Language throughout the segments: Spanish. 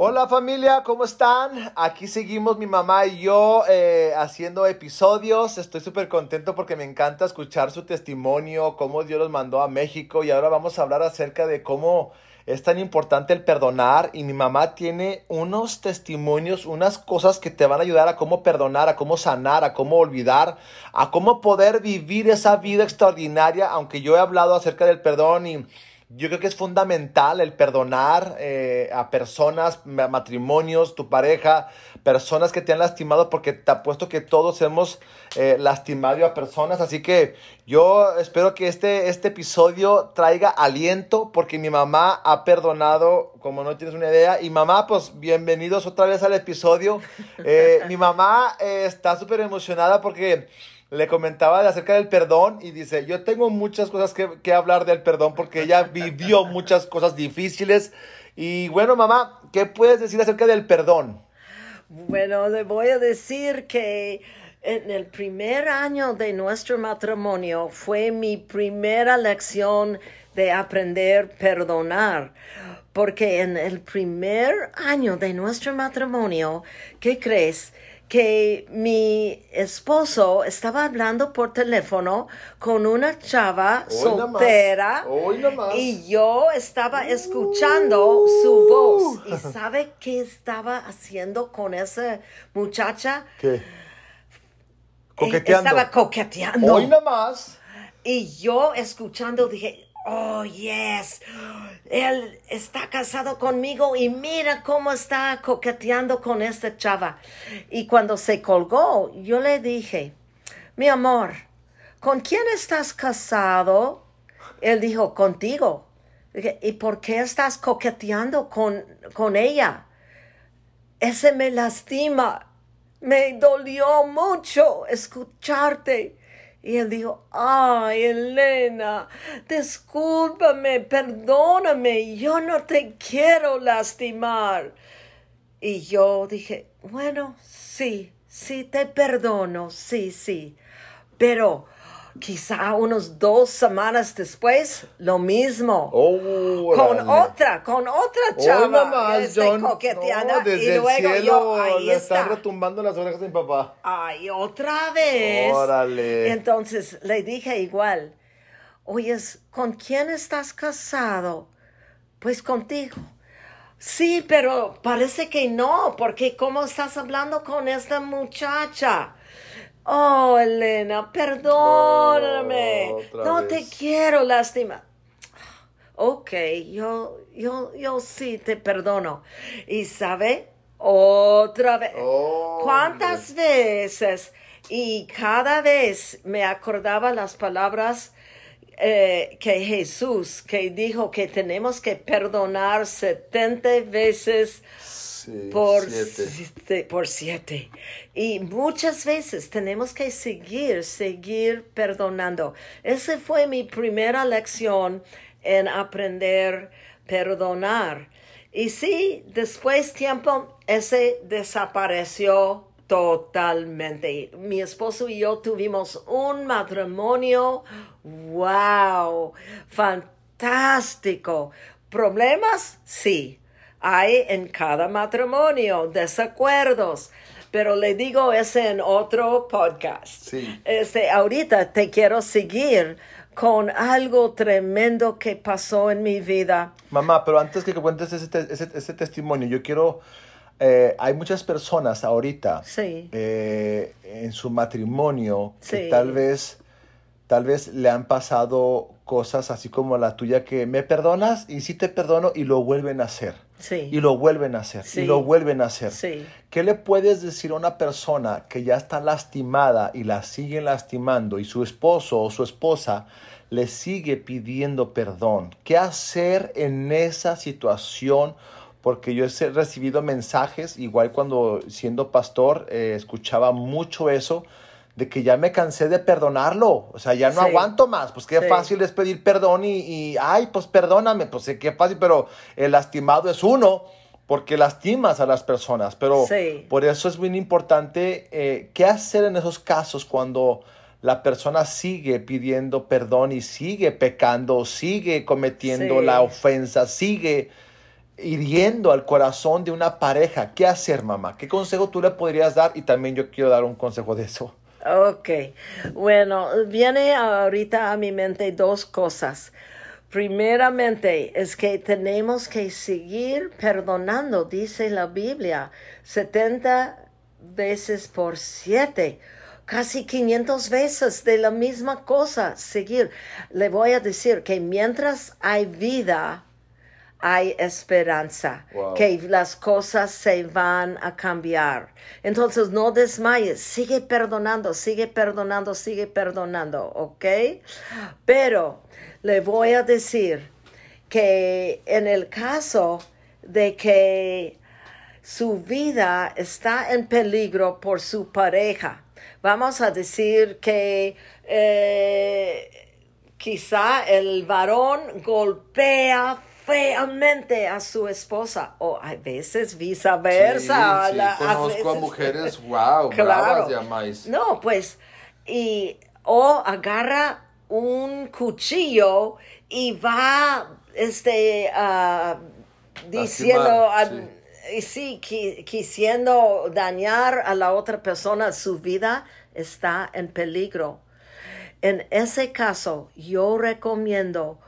Hola familia, ¿cómo están? Aquí seguimos mi mamá y yo eh, haciendo episodios. Estoy súper contento porque me encanta escuchar su testimonio, cómo Dios los mandó a México y ahora vamos a hablar acerca de cómo es tan importante el perdonar y mi mamá tiene unos testimonios, unas cosas que te van a ayudar a cómo perdonar, a cómo sanar, a cómo olvidar, a cómo poder vivir esa vida extraordinaria, aunque yo he hablado acerca del perdón y yo creo que es fundamental el perdonar eh, a personas, matrimonios, tu pareja, personas que te han lastimado, porque te apuesto que todos hemos eh, lastimado a personas. Así que yo espero que este, este episodio traiga aliento, porque mi mamá ha perdonado, como no tienes una idea. Y mamá, pues bienvenidos otra vez al episodio. Eh, mi mamá está súper emocionada porque le comentaba acerca del perdón y dice, yo tengo muchas cosas que, que, hablar del perdón porque ella vivió muchas cosas difíciles. Y bueno, mamá, ¿qué puedes decir acerca del perdón? Bueno, le voy a decir que en el primer año de nuestro matrimonio fue mi primera lección de aprender a perdonar. Porque en el primer año de nuestro matrimonio, ¿qué crees? Que mi esposo estaba hablando por teléfono con una chava soltera y yo estaba escuchando su uh. voz. ¿Y sabe qué estaba haciendo con esa muchacha? ¿Qué? Coqueteando. Estaba coqueteando. Hoy más. Y yo escuchando dije, oh, yes, él está casado conmigo y mira cómo está coqueteando con esta chava. Y cuando se colgó, yo le dije, mi amor, ¿con quién estás casado? Él dijo, contigo. ¿Y por qué estás coqueteando con, con ella? Ese me lastima. Me dolió mucho escucharte. Y él dijo, ay, Elena, discúlpame, perdóname, yo no te quiero lastimar. Y yo dije, bueno, sí, sí, te perdono, sí, sí. Pero quizá unos dos semanas después, lo mismo. Oh, con otra, con otra chava. Oh, estoy coqueteando. y luego yo, ahí le está. retumbando las orejas de mi papá. Ay, otra vez. Órale. Entonces le dije igual, oyes, ¿con quién estás casado? Pues contigo. Sí, pero parece que no, porque ¿cómo estás hablando con esta muchacha? Oh, Elena, perdóname. No, te quiero lastimar. Ok, yo, yo, yo sí te perdono. Y sabe, otra vez. Oh, ¿Cuántas veces? Y cada vez me acordaba las palabras eh, que Jesús, que dijo que tenemos que perdonar 70 veces por, siete. por siete. Y muchas veces tenemos que seguir, seguir perdonando. Esa fue mi primera lección en aprender a perdonar. Y sí, después tiempo, ese desapareció totalmente. Mi esposo y yo tuvimos un matrimonio, wow, fantástico. ¿Problemas? Sí hay en cada matrimonio desacuerdos. Pero le digo ese en otro podcast. Este, ahorita te quiero seguir con algo tremendo que pasó en mi vida. Mamá, pero antes que cuentes ese, ese, testimonio, yo quiero... Eh, hay muchas personas ahorita sí. Eh, en su matrimonio que tal vez tal vez le han pasado cosas así como la tuya que me perdonas y sí te perdono y lo vuelven a hacer. Sí. Y lo vuelven a hacer. Y lo vuelven a hacer. Sí. ¿Qué le puedes decir a una persona que ya está lastimada y la siguen lastimando y su esposo o su esposa le sigue pidiendo perdón? ¿Qué hacer en esa situación? Porque yo he recibido mensajes, igual cuando siendo pastor, eh, escuchaba mucho eso de que ya me cansé de perdonarlo, o sea, ya no Sí. aguanto más, pues qué Sí. fácil es pedir perdón y, y, ay, pues perdóname, pues sí, qué fácil, pero el lastimado es uno, porque lastimas a las personas, pero Sí. por eso es muy importante eh, qué hacer en esos casos cuando la persona sigue pidiendo perdón y sigue pecando, sigue cometiendo la ofensa, sigue hiriendo al corazón de una pareja. ¿Qué hacer, mamá? ¿Qué consejo tú le podrías dar? Y también yo quiero dar un consejo de eso. Ok, bueno, viene ahorita a mi mente dos cosas. Primeramente es que tenemos que seguir perdonando, dice la Biblia, 70 veces por 7, casi 500 veces de la misma cosa, seguir. Le voy a decir que mientras hay vida, hay esperanza, Wow. que las cosas se van a cambiar. Entonces no desmayes, sigue perdonando, sigue perdonando, sigue perdonando, ¿ok? Pero le voy a decir que en el caso de que su vida está en peligro por su pareja, vamos a decir que eh, quizá el varón golpea feamente a su esposa o a veces viceversa. La- a veces- wow, Claro. No, pues, y, o agarra un cuchillo y va, este, diciendo, sí, qui- quisiendo dañar a la otra persona, su vida está en peligro. En ese caso, yo recomiendo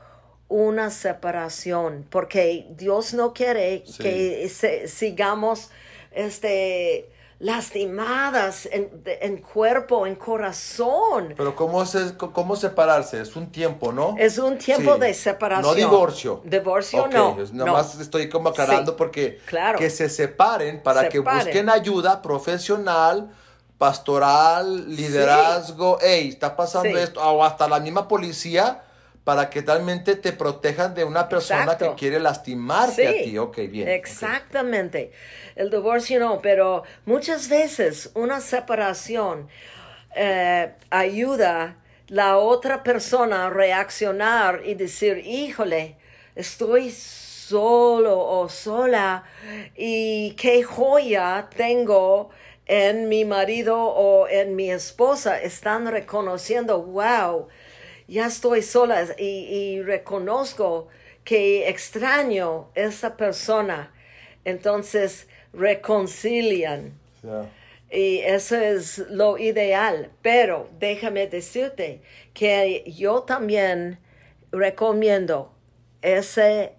una separación, porque Dios no quiere Sí. que se- sigamos este, lastimadas en, en cuerpo, en corazón. Pero ¿cómo, se, ¿cómo separarse? Es un tiempo, ¿no? Es un tiempo Sí. de separación. No divorcio. Divorcio Ok, no. Nomás estoy como aclarando Sí, porque claro. que se separen para que busquen ayuda profesional, pastoral, liderazgo. Ey, está pasando esto. O hasta la misma policía para que realmente te protejan de una persona Exacto. que quiere lastimarte a ti. Ok, bien. Exactamente. El divorcio no, pero muchas veces una separación eh, ayuda la otra persona a reaccionar y decir, híjole, estoy solo o sola y qué joya tengo en mi marido o en mi esposa. Están reconociendo, wow, ya estoy sola y, y reconozco que extraño esa persona. Entonces reconcilian. Y eso es lo ideal. Pero déjame decirte que yo también recomiendo ese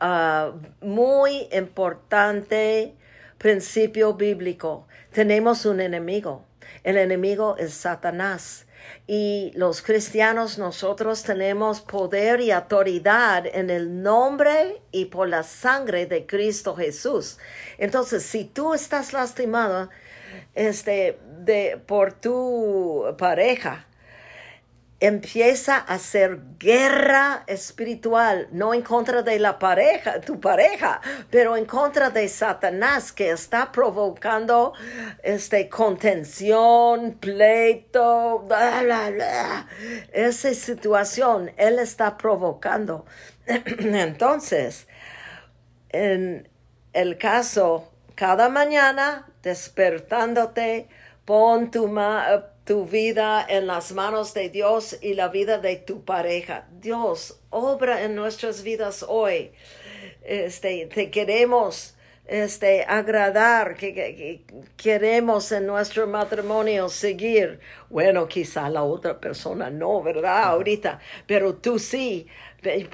ah, muy importante principio bíblico. Tenemos un enemigo. El enemigo es Satanás. Y los cristianos nosotros tenemos poder y autoridad en el nombre y por la sangre de Cristo Jesús. Entonces, si tú estás lastimado este, de, por tu pareja, empieza a hacer guerra espiritual, no en contra de la pareja, tu pareja, pero en contra de Satanás que está provocando este contención, pleito. Esa situación él está provocando. Entonces, en el caso, cada mañana despertándote, pon tu, ma- tu vida en las manos de Dios y la vida de tu pareja. Dios, obra en nuestras vidas hoy. Este, te queremos este, agradar, que, que- que queremos en nuestro matrimonio seguir. Bueno, quizá la otra persona no, ¿verdad? Ahorita, pero tú sí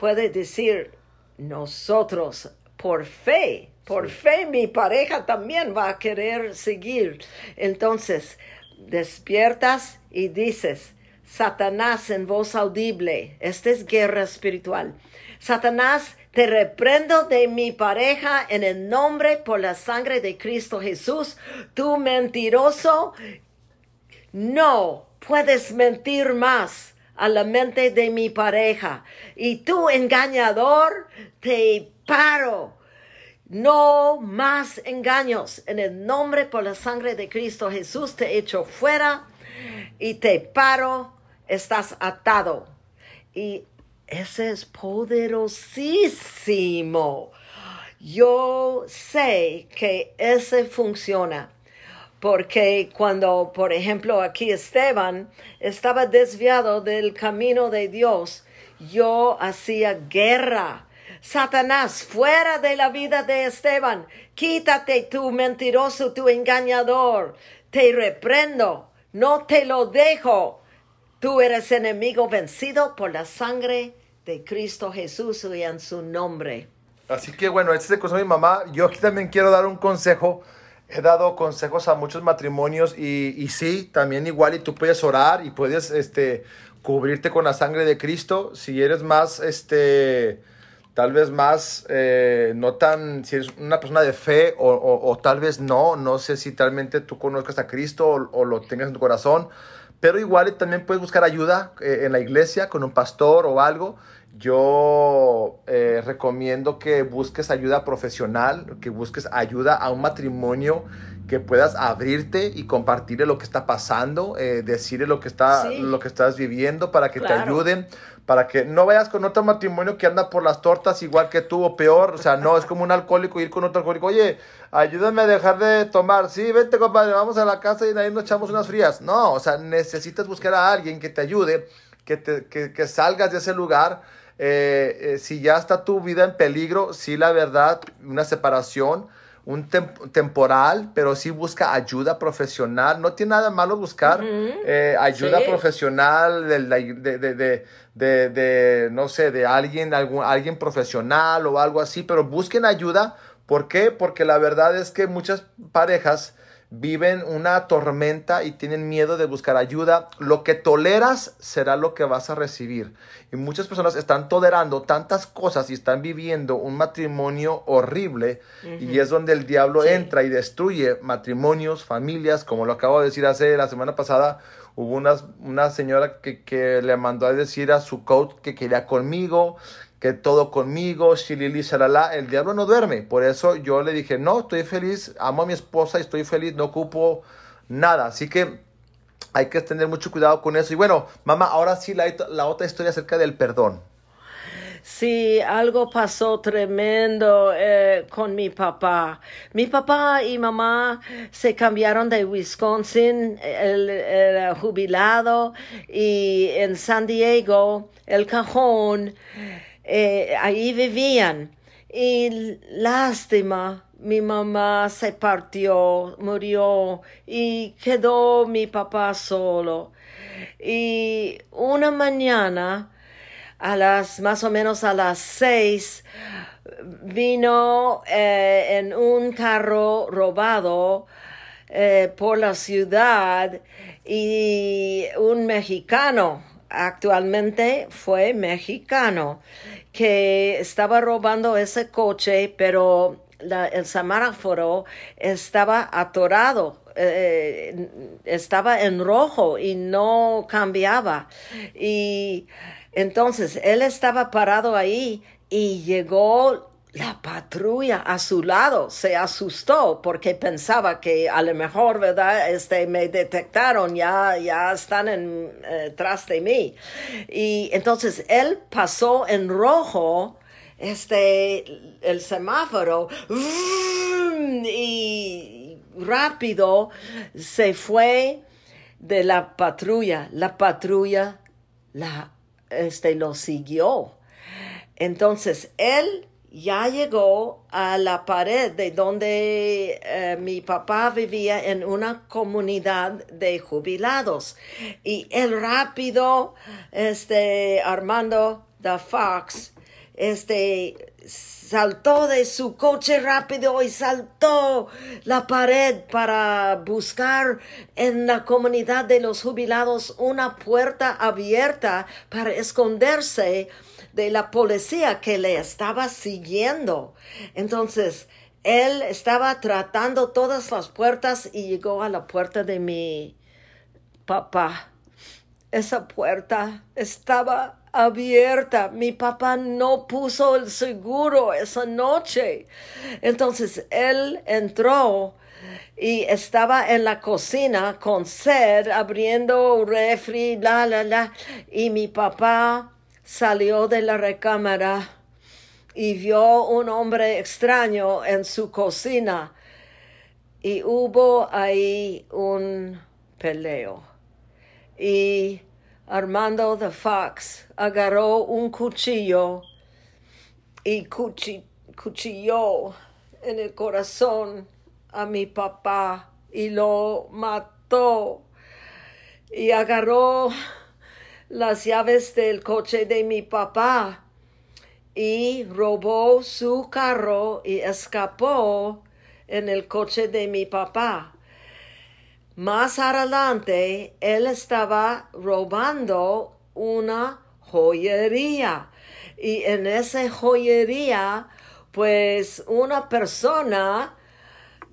puedes decir, nosotros por fe, por fe mi pareja también va a querer seguir. Entonces, despiertas y dices, Satanás en voz audible, esta es guerra espiritual. Satanás, te reprendo de mi pareja en el nombre por la sangre de Cristo Jesús, tú mentiroso, no puedes mentir más a la mente de mi pareja. Y tú, engañador, te paro. No más engaños. En el nombre por la sangre de Cristo Jesús te echo fuera y te paro. Estás atado. Y ese es poderosísimo. Yo sé que ese funciona. Porque cuando, por ejemplo, aquí Esteban estaba desviado del camino de Dios, yo hacía guerra Satanás, fuera de la vida de Esteban, quítate tú mentiroso, tu engañador, te reprendo, no te lo dejo. Tú eres enemigo vencido por la sangre de Cristo Jesús y en su nombre. Así que bueno, este es el consejo de mi mamá. Yo aquí también quiero dar un consejo. He dado consejos a muchos matrimonios y, y sí, también igual y tú puedes orar y puedes este, cubrirte con la sangre de Cristo. Si eres más, este, tal vez más, eh, no tan, si eres una persona de fe o, tal vez no, no sé si realmente tú conozcas a Cristo o, lo tengas en tu corazón, pero igual también puedes buscar ayuda eh, en la iglesia con un pastor o algo. Yo eh, recomiendo que busques ayuda profesional, que busques ayuda a un matrimonio que puedas abrirte y compartirle lo que está pasando, decirle lo que, está, lo que estás viviendo para que te ayuden para que no vayas con otro matrimonio que anda por las tortas igual que tú o peor. O sea, no es como un alcohólico ir con otro alcohólico. Oye, ayúdame a dejar de tomar. Sí, vente, compadre, vamos a la casa y ahí nos echamos unas frías. No, o sea, necesitas buscar a alguien que te ayude, que, te, que, que salgas de ese lugar. Eh, eh, si ya está tu vida en peligro, sí, la verdad, una separación un temporal, pero sí busca ayuda profesional. No tiene nada malo buscar eh, ayuda profesional de, de, de, de, no sé, de alguien, algún, alguien profesional o algo así, pero busquen ayuda. ¿Por qué? Porque la verdad es que muchas parejas viven una tormenta y tienen miedo de buscar ayuda, lo que toleras será lo que vas a recibir. Y muchas personas están tolerando tantas cosas y están viviendo un matrimonio horrible y es donde el diablo entra y destruye matrimonios, familias, como lo acabo de decir hace la semana pasada. Hubo una, una señora que, que le mandó a decir a su coach que quería conmigo, que todo conmigo, shilili, shalala, el diablo no duerme. Por eso yo le dije, no, estoy feliz, amo a mi esposa, estoy feliz, no ocupo nada. Así que hay que tener mucho cuidado con eso. Y bueno, mamá, ahora sí la, la otra historia acerca del perdón. Sí, algo pasó tremendo eh, con mi papá. Mi papá y mamá se cambiaron de Wisconsin, el jubilado, y en San Diego, el cajón eh, ahí vivían. Y lástima, mi mamá se partió, murió y quedó mi papá solo. Y una mañana, a las más o menos a las seis, vino eh, en un carro robado eh, por la ciudad y un mexicano actualmente fue mexicano que estaba robando ese coche, pero el semáforo estaba atorado, eh, estaba en rojo y no cambiaba. Y entonces él estaba parado ahí y llegó la patrulla a su lado se asustó porque pensaba que a lo mejor, ¿verdad? Este, me detectaron, ya, ya están en, eh, tras de mí. Y entonces él pasó en rojo, este, el semáforo, y rápido se fue de la patrulla. La patrulla la, este, lo siguió. Entonces él ya llegó a la pared de donde eh, mi papá vivía en una comunidad de jubilados. Y el rápido este Armando the Fox este saltó de su coche rápido y saltó la pared para buscar en la comunidad de los jubilados una puerta abierta para esconderse de la policía que le estaba siguiendo. Entonces, él estaba tratando todas las puertas y llegó a la puerta de mi papá. esa puerta estaba abierta. Mi papá no puso el seguro esa noche. Entonces él entró y estaba en la cocina con sed, abriendo refri, la, la, la. Y mi papá salió de la recámara y vio un hombre extraño en su cocina. Y hubo ahí un peleo. Y Armando the Fox agarró un cuchillo y cuchilló en el corazón a mi papá y lo mató y agarró las llaves del coche de mi papá y robó su carro y escapó en el coche de mi papá. Más adelante, él estaba robando una joyería. Y en esa joyería, pues una persona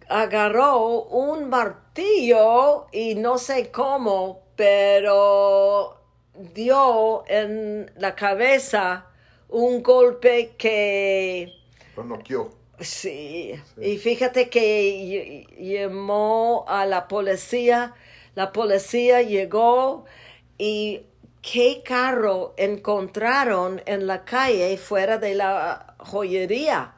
agarró un martillo y no sé cómo, pero dio en la cabeza un golpe que... Lo noqueó Sí. y fíjate que llamó a la policía, la policía llegó y qué carro encontraron en la calle fuera de la joyería.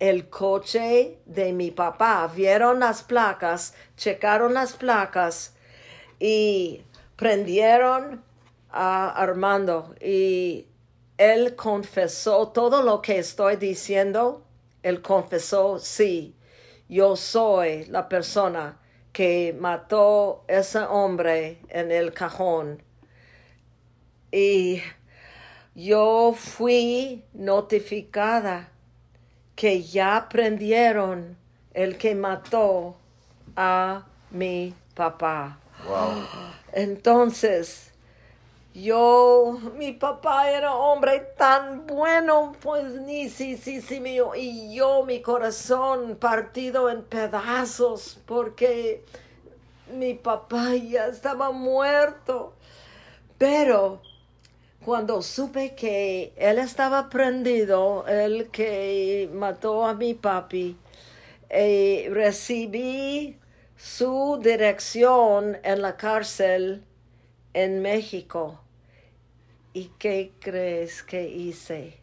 El coche de mi papá. Vieron las placas, checaron las placas y prendieron a Armando y él confesó todo lo que estoy diciendo él confesó, sí, yo soy la persona que mató ese hombre en el cajón. Y yo fui notificada que ya prendieron el que mató a mi papá. Entonces, yo, mi papá era hombre tan bueno, pues ni sí, sí, sí, mío. Y yo, mi corazón partido en pedazos, porque mi papá ya estaba muerto. Pero cuando supe que él estaba prendido, el que mató a mi papi, eh, recibí su dirección en la cárcel en México ¿Y qué crees que hice?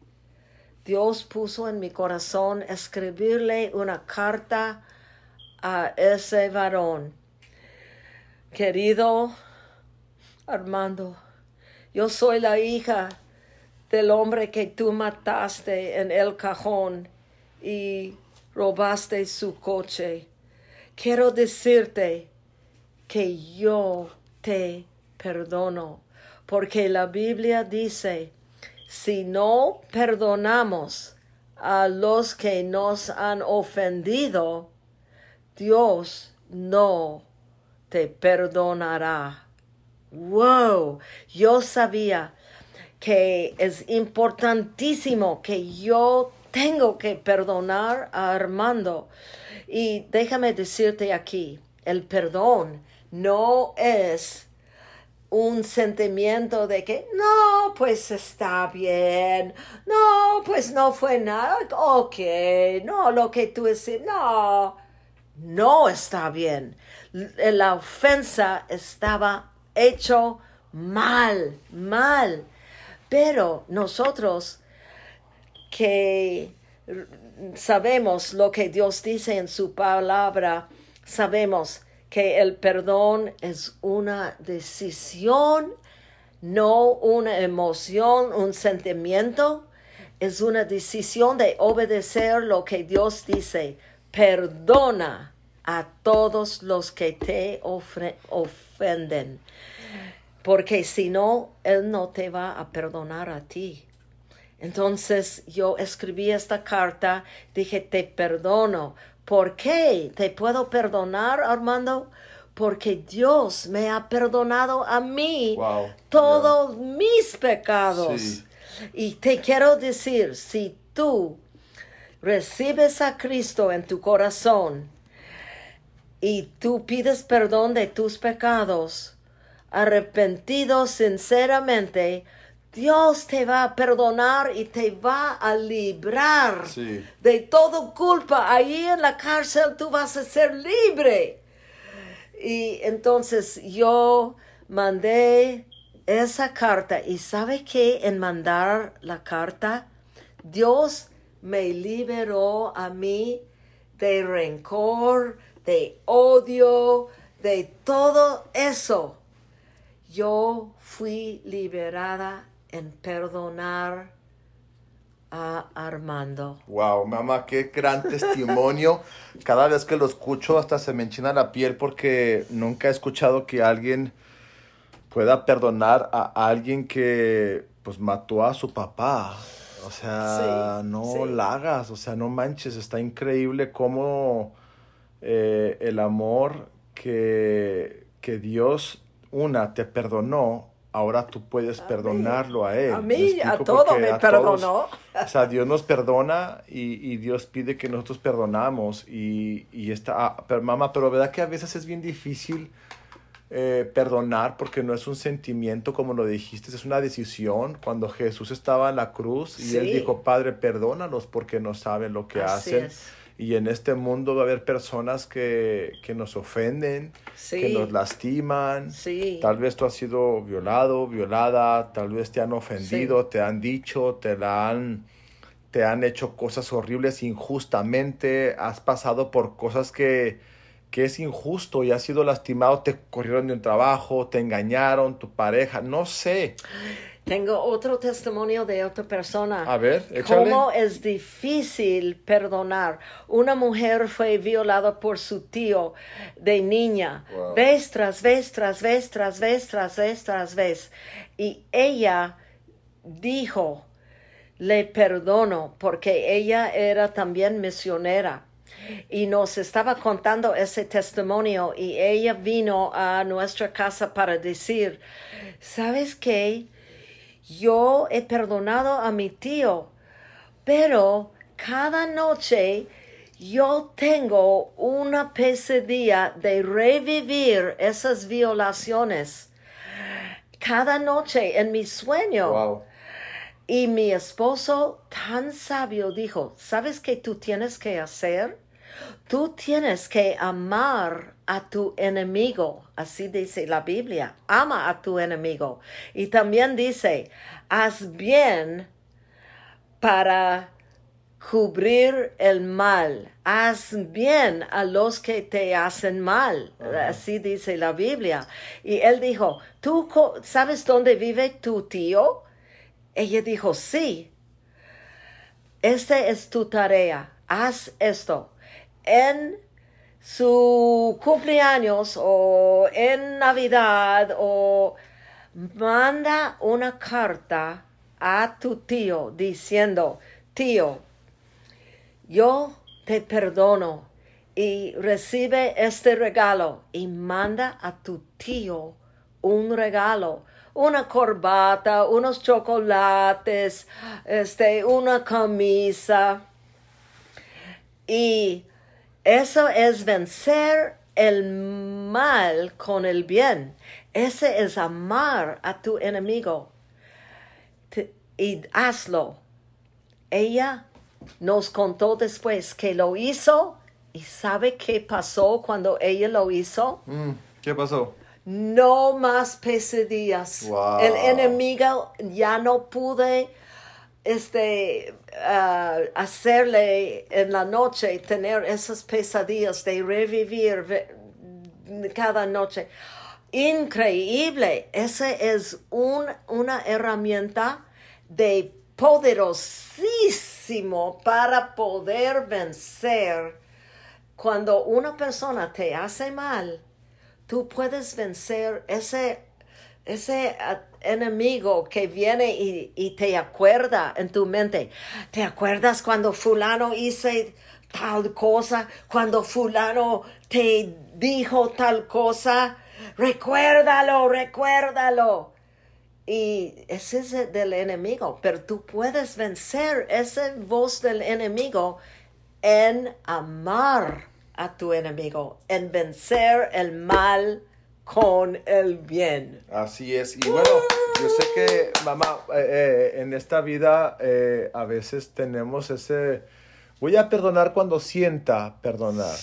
Dios puso en mi corazón escribirle una carta a ese varón. Querido Armando, yo soy la hija del hombre que tú mataste en el cajón y robaste su coche. Quiero decirte que yo te perdono porque la Biblia dice, si no perdonamos a los que nos han ofendido, Dios no te perdonará. Wow, yo sabía que es importantísimo que yo tengo que perdonar a Armando. Y déjame decirte aquí, el perdón no es un sentimiento de que no, pues está bien, no, pues no fue nada, ok, no, lo que tú dices, no, no está bien. La ofensa estaba hecho mal, mal. Pero nosotros que sabemos lo que Dios dice en su palabra, sabemos que el perdón es una decisión, no una emoción, un sentimiento. Es una decisión de obedecer lo que Dios dice. Perdona a todos los que te ofenden. Porque si no, Él no te va a perdonar a ti. Entonces yo escribí esta carta, dije, te perdono ¿Por qué te puedo perdonar, Armando? Porque Dios me ha perdonado a mí todos mis pecados. Y te quiero decir, si tú recibes a Cristo en tu corazón y tú pides perdón de tus pecados, arrepentido sinceramente, Dios te va a perdonar y te va a librar Sí. de toda culpa. Ahí en la cárcel tú vas a ser libre. Y entonces yo mandé esa carta y ¿sabe qué? En mandar la carta, Dios me liberó a mí de rencor, de odio, de todo eso. Yo fui liberada en perdonar a Armando. Wow, mamá, qué gran testimonio. Cada vez que lo escucho hasta se me enchina la piel porque nunca he escuchado que alguien pueda perdonar a alguien que pues mató a su papá. O sea, Sí, no sí. la hagas, o sea, no manches, está increíble cómo eh, el amor que, que Dios, una, te perdonó, ahora tú puedes A mí. perdonarlo a él. A ¿Me mí, a todo me a todos- perdonó. o sea, Dios nos perdona y, y Dios pide que nosotros perdonamos. Y, y está, ah, pero mamá, pero verdad que a veces es bien difícil eh, perdonar porque no es un sentimiento como lo dijiste, es una decisión. Cuando Jesús estaba en la cruz y él dijo, Padre, perdónalos porque no saben lo que Así hacen. es. Y en este mundo va a haber personas que, que nos ofenden, que nos lastiman. Sí. Tal vez tú has sido violado, violada, tal vez te han ofendido, te han dicho, te la han, te han hecho cosas horribles injustamente, has pasado por cosas que, que es injusto y has sido lastimado, te corrieron de un trabajo, te engañaron, tu pareja, no sé. Tengo otro testimonio de otra persona. A ver, échale. ¿Cómo es difícil perdonar? Una mujer fue violada por su tío de niña, Wow. vez tras vez, tras vez, tras vez, tras vez, tras vez. Y ella dijo, le perdono, porque ella era también misionera. Y nos estaba contando ese testimonio y ella vino a nuestra casa para decir, ¿sabes qué? Yo he perdonado a mi tío, pero cada noche yo tengo una pesadilla de revivir esas violaciones. Cada noche en mi sueño. Wow. Y mi esposo tan sabio dijo, ¿sabes qué tú tienes que hacer? Tú tienes que amar a tu enemigo. Así dice la Biblia. Ama a tu enemigo. Y también dice, haz bien para cubrir el mal. Haz bien a los que te hacen mal. Así dice la Biblia. Y él dijo, ¿tú sabes dónde vive tu tío? Ella dijo, sí. Esta es tu tarea. Haz esto. En su cumpleaños o en Navidad o manda una carta a tu tío diciendo, tío, yo te perdono y recibe este regalo y manda a tu tío un regalo, una corbata, unos chocolates, este, una camisa. Y eso es vencer el mal con el bien. Ese es amar a tu enemigo. Te- y hazlo. Ella nos contó después que lo hizo y sabe qué pasó cuando ella lo hizo. Mm, ¿Qué pasó? No más pesadillas. Wow. El enemigo ya no pude este ah, hacerle en la noche tener esas pesadillas de revivir cada noche. Increíble. Ese es un, una herramienta de poderosísimo para poder vencer cuando una persona te hace mal tú puedes vencer ese, ese ah, enemigo que viene y, y te acuerda en tu mente. ¿Te acuerdas cuando fulano hice tal cosa? Cuando fulano te dijo tal cosa? Recuérdalo, recuérdalo. Y ese es el del enemigo, pero tú puedes vencer esa voz del enemigo en amar a tu enemigo, en vencer el mal con el bien. Así es. Y bueno, yo sé que, mamá, eh, eh, en esta vida eh, a veces tenemos ese... Voy a perdonar cuando sienta perdonar.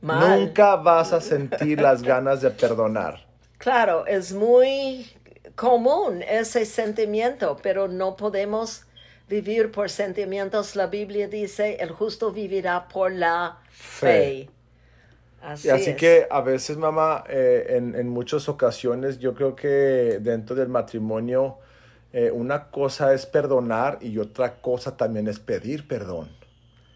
Mal. Nunca vas a sentir las ganas de perdonar. Claro, es muy común ese sentimiento, pero no podemos vivir por sentimientos. La Biblia dice, el justo vivirá por la fe. Así, Y así es. que a veces, mamá, eh, en, en muchas ocasiones yo creo que dentro del matrimonio eh, una cosa es perdonar y otra cosa también es pedir perdón.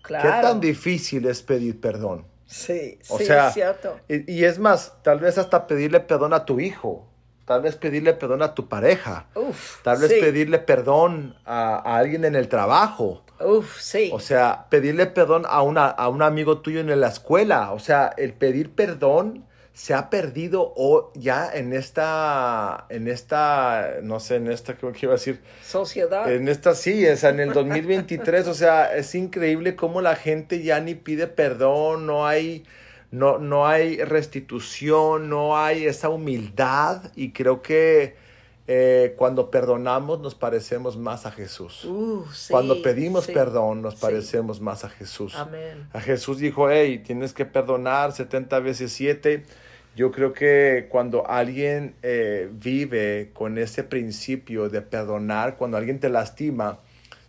claro. ¿Qué tan difícil es pedir perdón? Sí, O sí, sea, es cierto. y, y es más, tal vez hasta pedirle perdón a tu hijo, tal vez pedirle perdón a tu pareja, Uf, tal vez sí. pedirle perdón a, a alguien en el trabajo. Uf, sí. O sea, pedirle perdón a, una, a un amigo tuyo en la escuela. O sea, el pedir perdón se ha perdido o ya en esta, en esta, no sé, en esta, ¿cómo que iba a decir? Sociedad. En esta sí, o sea, en el 2023, o sea, es increíble cómo la gente ya ni pide perdón, no hay, no, no hay restitución, no hay esa humildad y creo que eh, cuando perdonamos nos parecemos más a Jesús. Uh, sí, Cuando pedimos sí. perdón nos Sí. parecemos más a Jesús. Amén. A Jesús dijo, hey, tienes que perdonar 70 veces 7. Yo creo que cuando alguien eh, vive con ese principio de perdonar, cuando alguien te lastima,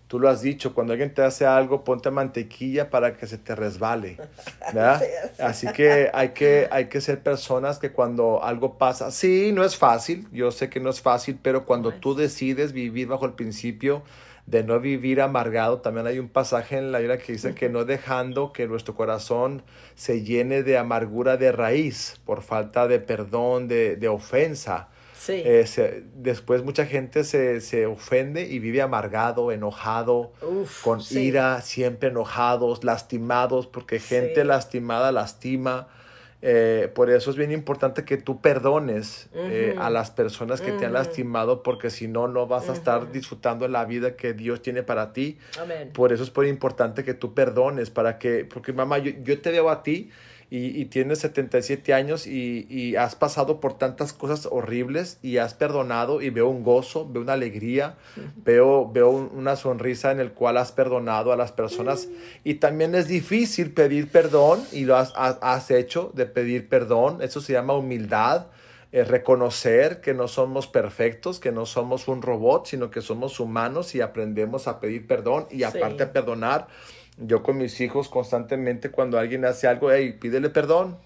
tú lo has dicho, cuando alguien te hace algo, ponte mantequilla para que se te resbale. ¿verdad? Así que hay, que hay que ser personas que cuando algo pasa, sí, no es fácil, yo sé que no es fácil, pero cuando tú decides vivir bajo el principio de no vivir amargado. También hay un pasaje en la Biblia que dice que no dejando que nuestro corazón se llene de amargura de raíz por falta de perdón, de, de ofensa. Sí. Eh, se- después mucha gente se, se ofende y vive amargado, enojado, Uf, con sí. ira, siempre enojados, lastimados, porque gente Sí. lastimada lastima. Eh, por eso es bien importante que tú perdones eh, Ujú. a las personas que te han lastimado, porque si no, no vas a estar disfrutando de la vida que Dios tiene para ti. Amén. Por eso es muy importante que tú perdones, para que, porque mamá, yo, yo te veo a ti y, y tienes 77 años y, y has pasado por tantas cosas horribles y has perdonado y veo un gozo, veo una alegría, veo, veo un- una sonrisa en el cual has perdonado a las personas. Y también es difícil pedir perdón y lo has, has- has hecho de pedir perdón, eso se llama humildad. Eh, reconocer que no somos perfectos, que no somos un robot, sino que somos humanos y aprendemos a pedir perdón y Sí. aparte a perdonar. Yo con mis hijos constantemente cuando alguien hace algo, hey, pídele perdón.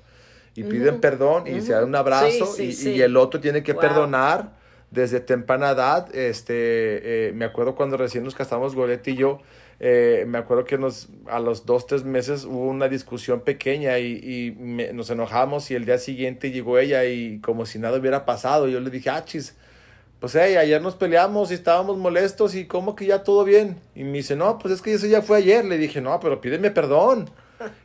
Y piden perdón y se dan un abrazo Sí, sí, y, sí. y el otro tiene que Wow. perdonar desde temprana edad. Este, eh, me acuerdo cuando recién nos casamos, Goretti y yo, eh, me acuerdo que nos, a los dos, tres meses hubo una discusión pequeña y, y me- nos enojamos y el día siguiente llegó ella y como si nada hubiera pasado. Yo le dije, ah, pues ayer nos peleamos y estábamos molestos y como que ya todo bien. Y me dice, no, pues es que eso ya fue ayer. Le dije, no, pero pídeme perdón.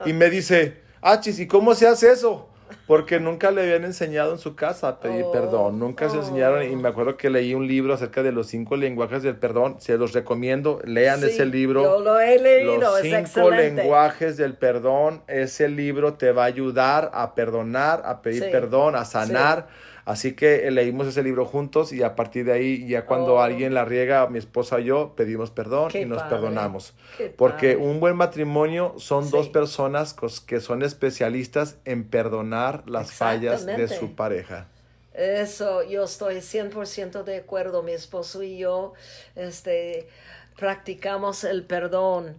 Y me dice, ah, ¿y cómo se hace eso? Porque nunca le habían enseñado en su casa a pedir Oh, perdón. Nunca se oh. enseñaron. Y me acuerdo que leí un libro acerca de los cinco lenguajes del perdón. Se los recomiendo. Lean Sí, ese libro. Yo lo he leído, Los es cinco excelente. lenguajes del perdón. Ese libro te va a ayudar a perdonar, a pedir Sí, perdón, a sanar. Así que eh, leímos ese libro juntos y a partir de ahí, ya cuando Oh. alguien la riega, mi esposa y yo, pedimos perdón Qué y nos padre, perdonamos. qué Porque padre. un buen matrimonio son Sí. dos personas que son especialistas en perdonar las fallas de su pareja. Eso, yo estoy 100% de acuerdo. Mi esposo y yo este, practicamos el perdón.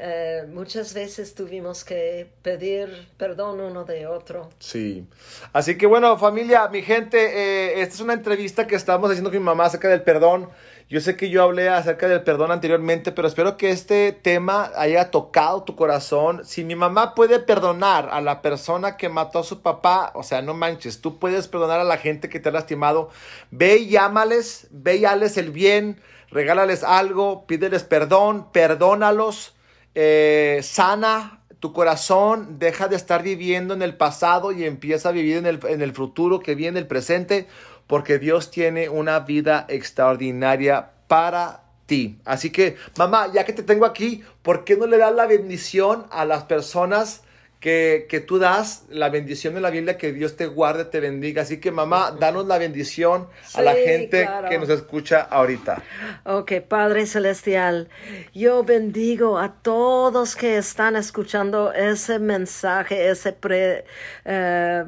Eh, muchas veces tuvimos que pedir perdón uno de otro. Sí. Así que bueno, familia, mi gente, eh, esta es una entrevista que estamos haciendo con mi mamá acerca del perdón. Yo sé que yo hablé acerca del perdón anteriormente, pero espero que este tema haya tocado tu corazón. Si mi mamá puede perdonar a la persona que mató a su papá, o sea, no manches, tú puedes perdonar a la gente que te ha lastimado. Ve y llámales, ve y hales el bien, regálales algo, pídeles perdón, perdónalos eh, sana tu corazón, deja de estar viviendo en el pasado y empieza a vivir en el, en el futuro que viene, el presente, porque Dios tiene una vida extraordinaria para ti. Así que, mamá, ya que te tengo aquí, ¿por qué no le das la bendición a las personas que, que tú das, la bendición de la Biblia, que Dios te guarde, te bendiga. Así que mamá, danos la bendición a la gente claro. que nos escucha ahorita. Ok, Padre Celestial, yo bendigo a todos que están escuchando ese mensaje, ese pre, eh,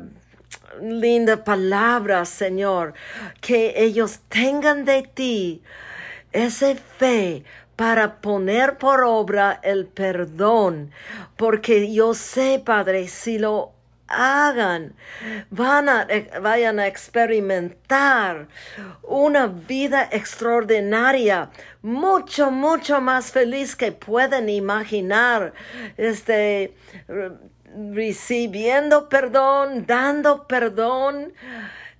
linda palabra, Señor, que ellos tengan de ti esa fe para poner por obra el perdón, porque yo sé, Padre, si lo hagan, van a, eh, vayan a experimentar una vida extraordinaria, mucho, mucho más feliz que pueden imaginar, este, re- recibiendo perdón, dando perdón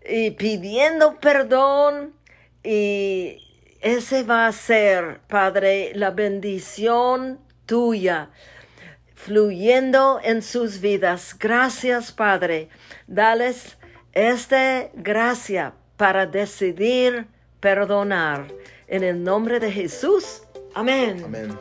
y pidiendo perdón y ese va a ser, Padre, la bendición tuya fluyendo en sus vidas. Gracias, Padre. Dales esta gracia para decidir perdonar. En el nombre de Jesús. Amén. Amén.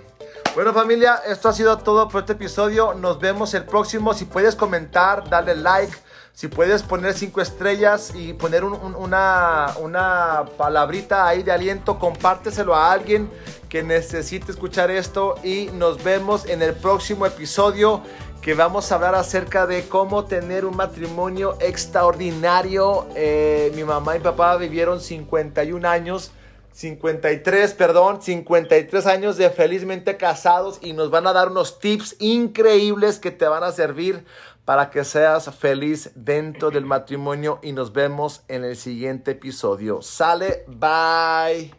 Bueno familia, esto ha sido todo por este episodio. Nos vemos el próximo. Si puedes comentar, darle like. Si puedes poner cinco estrellas y poner un- un- una, una palabrita ahí de aliento, compárteselo a alguien que necesite escuchar esto. Y nos vemos en el próximo episodio que vamos a hablar acerca de cómo tener un matrimonio extraordinario. Eh, mi mamá y papá vivieron 51 años. 53, perdón, 53 años de felizmente casados y nos van a dar unos tips increíbles que te van a servir para que seas feliz dentro del matrimonio y nos vemos en el siguiente episodio. Sale, bye.